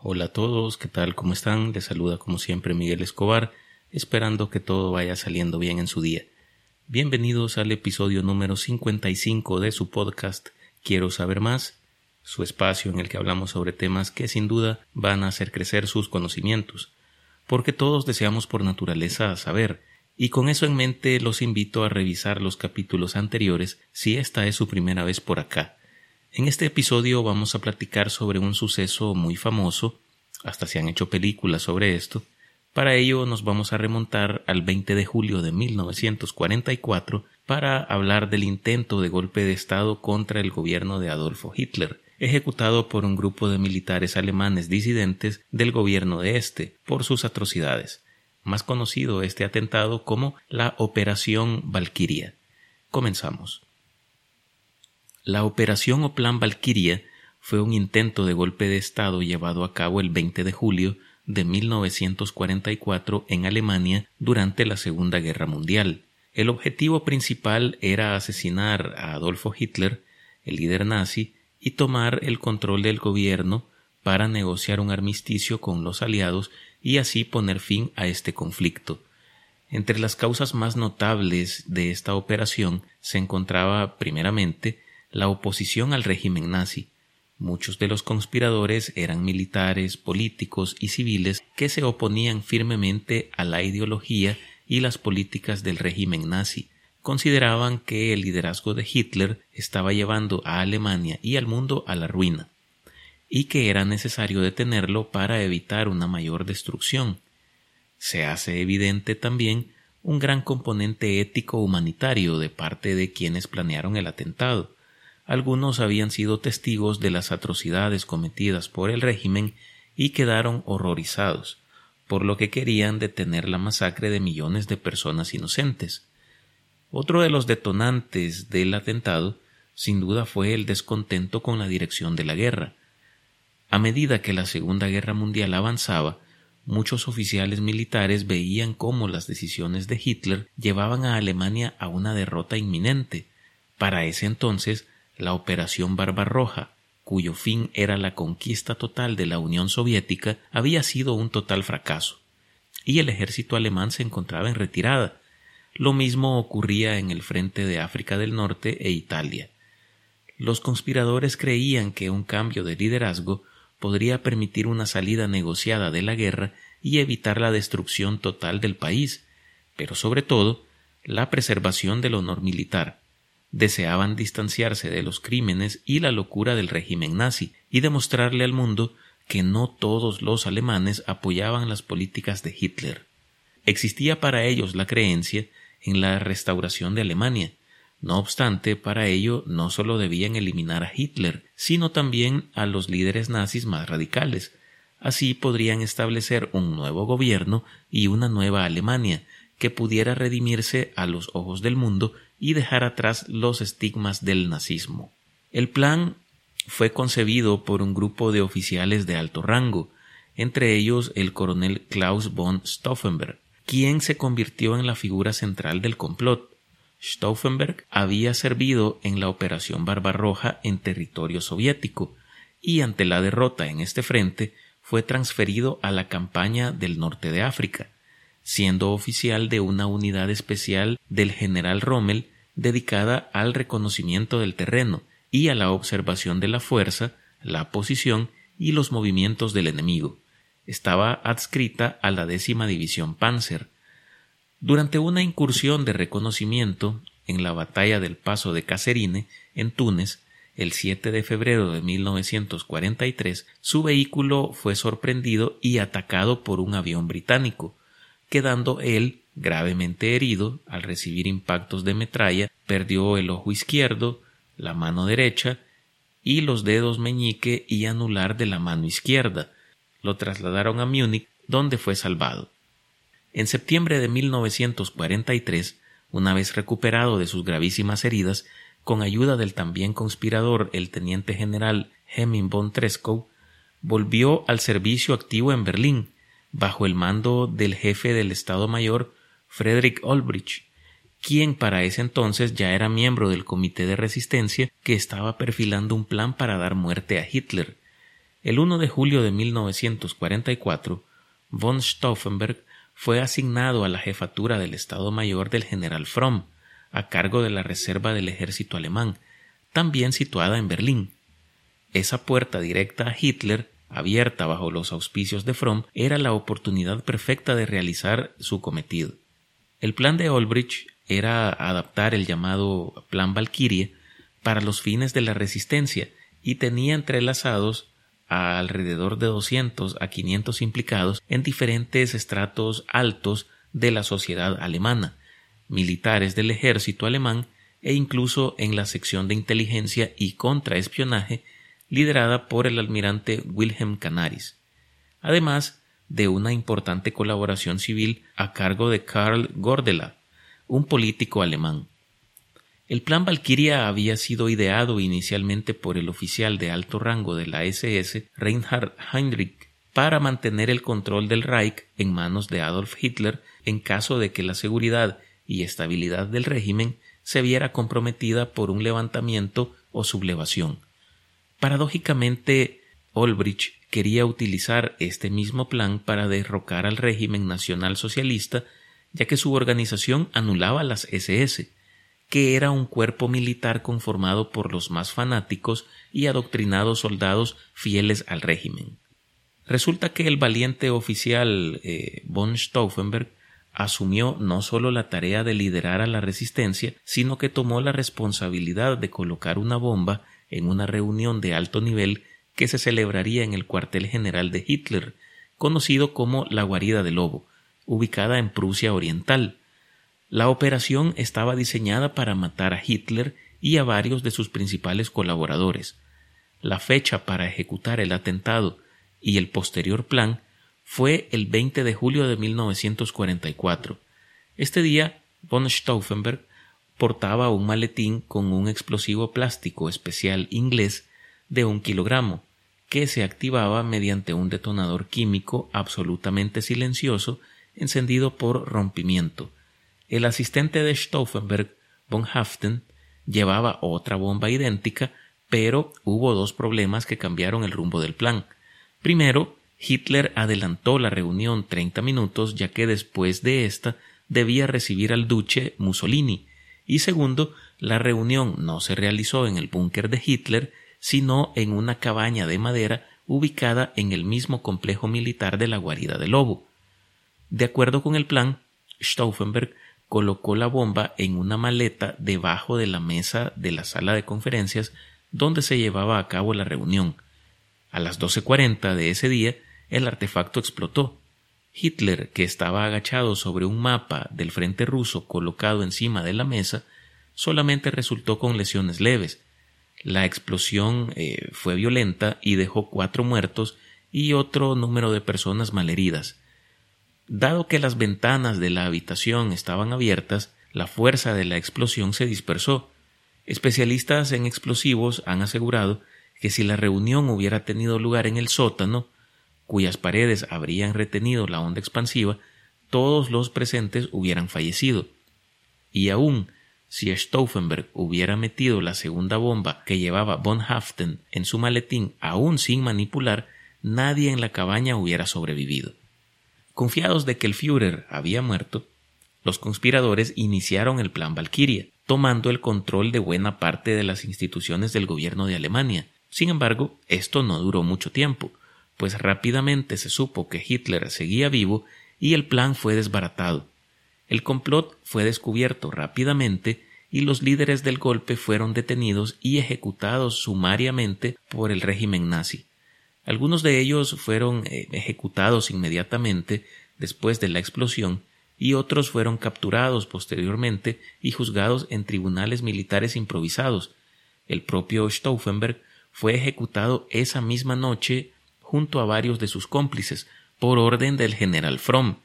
Hola a todos, ¿qué tal? ¿Cómo están? Les saluda como siempre Miguel Escobar, esperando que todo vaya saliendo bien en su día. Bienvenidos al episodio número 55 de su podcast Quiero saber más, su espacio en el que hablamos sobre temas que sin duda van a hacer crecer sus conocimientos, porque todos deseamos por naturaleza saber, y con eso en mente los invito a revisar los capítulos anteriores si esta es su primera vez por acá en este episodio vamos a platicar sobre un suceso muy famoso, hasta se han hecho películas sobre esto. Para ello nos vamos a remontar al 20 de julio de 1944 para hablar del intento de golpe de Estado contra el gobierno de Adolfo Hitler, ejecutado por un grupo de militares alemanes disidentes del gobierno de este por sus atrocidades. Más conocido este atentado como la Operación Valquiria. Comenzamos. La operación o Plan Valquiria fue un intento de golpe de Estado llevado a cabo el 20 de julio de 1944 en Alemania durante la Segunda Guerra Mundial. El objetivo principal era asesinar a Adolfo Hitler, el líder nazi, y tomar el control del gobierno para negociar un armisticio con los aliados y así poner fin a este conflicto. Entre las causas más notables de esta operación se encontraba, primeramente, la oposición al régimen nazi. Muchos de los conspiradores eran militares, políticos y civiles que se oponían firmemente a la ideología y las políticas del régimen nazi. Consideraban que el liderazgo de Hitler estaba llevando a Alemania y al mundo a la ruina, y que era necesario detenerlo para evitar una mayor destrucción. Se hace evidente también un gran componente ético humanitario de parte de quienes planearon el atentado algunos habían sido testigos de las atrocidades cometidas por el régimen y quedaron horrorizados, por lo que querían detener la masacre de millones de personas inocentes. Otro de los detonantes del atentado, sin duda, fue el descontento con la dirección de la guerra. A medida que la Segunda Guerra Mundial avanzaba, muchos oficiales militares veían cómo las decisiones de Hitler llevaban a Alemania a una derrota inminente. Para ese entonces, la Operación Barbarroja, cuyo fin era la conquista total de la Unión Soviética, había sido un total fracaso, y el ejército alemán se encontraba en retirada. Lo mismo ocurría en el frente de África del Norte e Italia. Los conspiradores creían que un cambio de liderazgo podría permitir una salida negociada de la guerra y evitar la destrucción total del país, pero sobre todo la preservación del honor militar deseaban distanciarse de los crímenes y la locura del régimen nazi y demostrarle al mundo que no todos los alemanes apoyaban las políticas de Hitler. Existía para ellos la creencia en la restauración de Alemania. No obstante, para ello no solo debían eliminar a Hitler, sino también a los líderes nazis más radicales. Así podrían establecer un nuevo gobierno y una nueva Alemania, que pudiera redimirse a los ojos del mundo y dejar atrás los estigmas del nazismo. El plan fue concebido por un grupo de oficiales de alto rango, entre ellos el coronel Klaus von Stauffenberg, quien se convirtió en la figura central del complot. Stauffenberg había servido en la Operación Barbarroja en territorio soviético y ante la derrota en este frente fue transferido a la campaña del norte de África, siendo oficial de una unidad especial del general Rommel dedicada al reconocimiento del terreno y a la observación de la fuerza, la posición y los movimientos del enemigo. Estaba adscrita a la décima división Panzer. Durante una incursión de reconocimiento en la batalla del Paso de Caserine, en Túnez, el 7 de febrero de 1943, su vehículo fue sorprendido y atacado por un avión británico, quedando él gravemente herido al recibir impactos de metralla, perdió el ojo izquierdo, la mano derecha y los dedos meñique y anular de la mano izquierda. Lo trasladaron a Múnich, donde fue salvado. En septiembre de 1943, una vez recuperado de sus gravísimas heridas, con ayuda del también conspirador el teniente general Hemming von Treschow, volvió al servicio activo en Berlín, bajo el mando del jefe del Estado Mayor Frederick Olbrich, quien para ese entonces ya era miembro del Comité de Resistencia que estaba perfilando un plan para dar muerte a Hitler. El 1 de julio de 1944, von Stauffenberg fue asignado a la jefatura del Estado Mayor del general Fromm, a cargo de la reserva del ejército alemán, también situada en Berlín. Esa puerta directa a Hitler, abierta bajo los auspicios de Fromm, era la oportunidad perfecta de realizar su cometido. El plan de Olbrich era adaptar el llamado Plan Valkyrie para los fines de la resistencia y tenía entrelazados a alrededor de 200 a 500 implicados en diferentes estratos altos de la sociedad alemana, militares del ejército alemán e incluso en la sección de inteligencia y contraespionaje liderada por el almirante Wilhelm Canaris, además de una importante colaboración civil a cargo de Karl Gordela, un político alemán. El plan Valkyria había sido ideado inicialmente por el oficial de alto rango de la SS, Reinhard Heinrich, para mantener el control del Reich en manos de Adolf Hitler en caso de que la seguridad y estabilidad del régimen se viera comprometida por un levantamiento o sublevación. Paradójicamente, Olbrich quería utilizar este mismo plan para derrocar al régimen nacional socialista, ya que su organización anulaba las SS, que era un cuerpo militar conformado por los más fanáticos y adoctrinados soldados fieles al régimen. Resulta que el valiente oficial eh, von Stauffenberg asumió no solo la tarea de liderar a la resistencia, sino que tomó la responsabilidad de colocar una bomba en una reunión de alto nivel que se celebraría en el cuartel general de Hitler, conocido como la Guarida del Lobo, ubicada en Prusia Oriental, la operación estaba diseñada para matar a Hitler y a varios de sus principales colaboradores. La fecha para ejecutar el atentado y el posterior plan fue el 20 de julio de 1944. Este día, von Stauffenberg portaba un maletín con un explosivo plástico especial inglés de un kilogramo, que se activaba mediante un detonador químico absolutamente silencioso encendido por rompimiento. El asistente de Stauffenberg, von Haften, llevaba otra bomba idéntica, pero hubo dos problemas que cambiaron el rumbo del plan. Primero, Hitler adelantó la reunión treinta minutos, ya que después de esta debía recibir al duce Mussolini, y segundo, la reunión no se realizó en el búnker de Hitler, sino en una cabaña de madera ubicada en el mismo complejo militar de la guarida del lobo. De acuerdo con el plan, Stauffenberg colocó la bomba en una maleta debajo de la mesa de la sala de conferencias donde se llevaba a cabo la reunión. A las 12.40 de ese día, el artefacto explotó. Hitler, que estaba agachado sobre un mapa del frente ruso colocado encima de la mesa, solamente resultó con lesiones leves. La explosión eh, fue violenta y dejó cuatro muertos y otro número de personas malheridas. Dado que las ventanas de la habitación estaban abiertas, la fuerza de la explosión se dispersó. Especialistas en explosivos han asegurado que si la reunión hubiera tenido lugar en el sótano, cuyas paredes habrían retenido la onda expansiva, todos los presentes hubieran fallecido. Y aún si Stauffenberg hubiera metido la segunda bomba que llevaba von Haften en su maletín aún sin manipular, nadie en la cabaña hubiera sobrevivido. Confiados de que el Führer había muerto, los conspiradores iniciaron el Plan Valkyria, tomando el control de buena parte de las instituciones del gobierno de Alemania. Sin embargo, esto no duró mucho tiempo, pues rápidamente se supo que Hitler seguía vivo y el plan fue desbaratado. El complot fue descubierto rápidamente y los líderes del golpe fueron detenidos y ejecutados sumariamente por el régimen nazi. Algunos de ellos fueron eh, ejecutados inmediatamente después de la explosión y otros fueron capturados posteriormente y juzgados en tribunales militares improvisados. El propio Stauffenberg fue ejecutado esa misma noche junto a varios de sus cómplices por orden del general Fromm,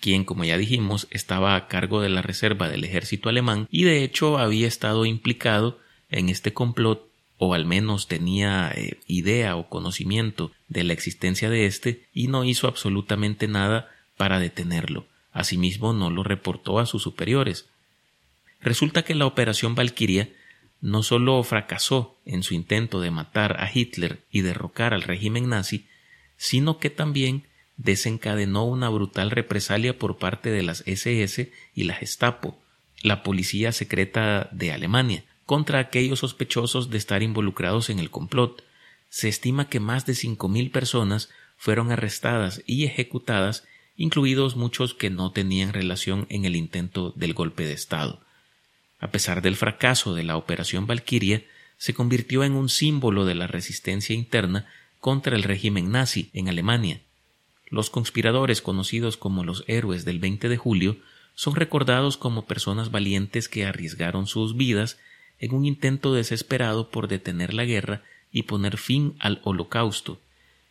quien, como ya dijimos, estaba a cargo de la reserva del ejército alemán y de hecho había estado implicado en este complot o al menos tenía eh, idea o conocimiento de la existencia de éste y no hizo absolutamente nada para detenerlo. Asimismo, no lo reportó a sus superiores. Resulta que la operación Valquiria no solo fracasó en su intento de matar a Hitler y derrocar al régimen nazi, sino que también desencadenó una brutal represalia por parte de las SS y la Gestapo, la policía secreta de Alemania, contra aquellos sospechosos de estar involucrados en el complot. Se estima que más de cinco mil personas fueron arrestadas y ejecutadas, incluidos muchos que no tenían relación en el intento del golpe de Estado. A pesar del fracaso de la Operación Valquiria, se convirtió en un símbolo de la resistencia interna contra el régimen nazi en Alemania. Los conspiradores conocidos como los héroes del 20 de julio son recordados como personas valientes que arriesgaron sus vidas en un intento desesperado por detener la guerra y poner fin al holocausto.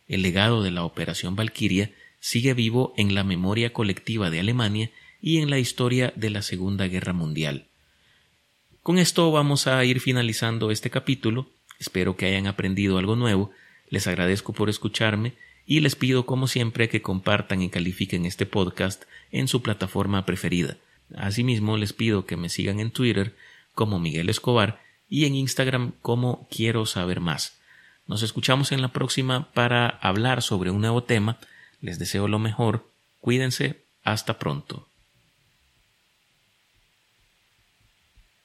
El legado de la Operación Valquiria sigue vivo en la memoria colectiva de Alemania y en la historia de la Segunda Guerra Mundial. Con esto vamos a ir finalizando este capítulo. Espero que hayan aprendido algo nuevo. Les agradezco por escucharme y les pido como siempre que compartan y califiquen este podcast en su plataforma preferida. Asimismo les pido que me sigan en Twitter como Miguel Escobar y en Instagram como Quiero saber más. Nos escuchamos en la próxima para hablar sobre un nuevo tema. Les deseo lo mejor. Cuídense. Hasta pronto.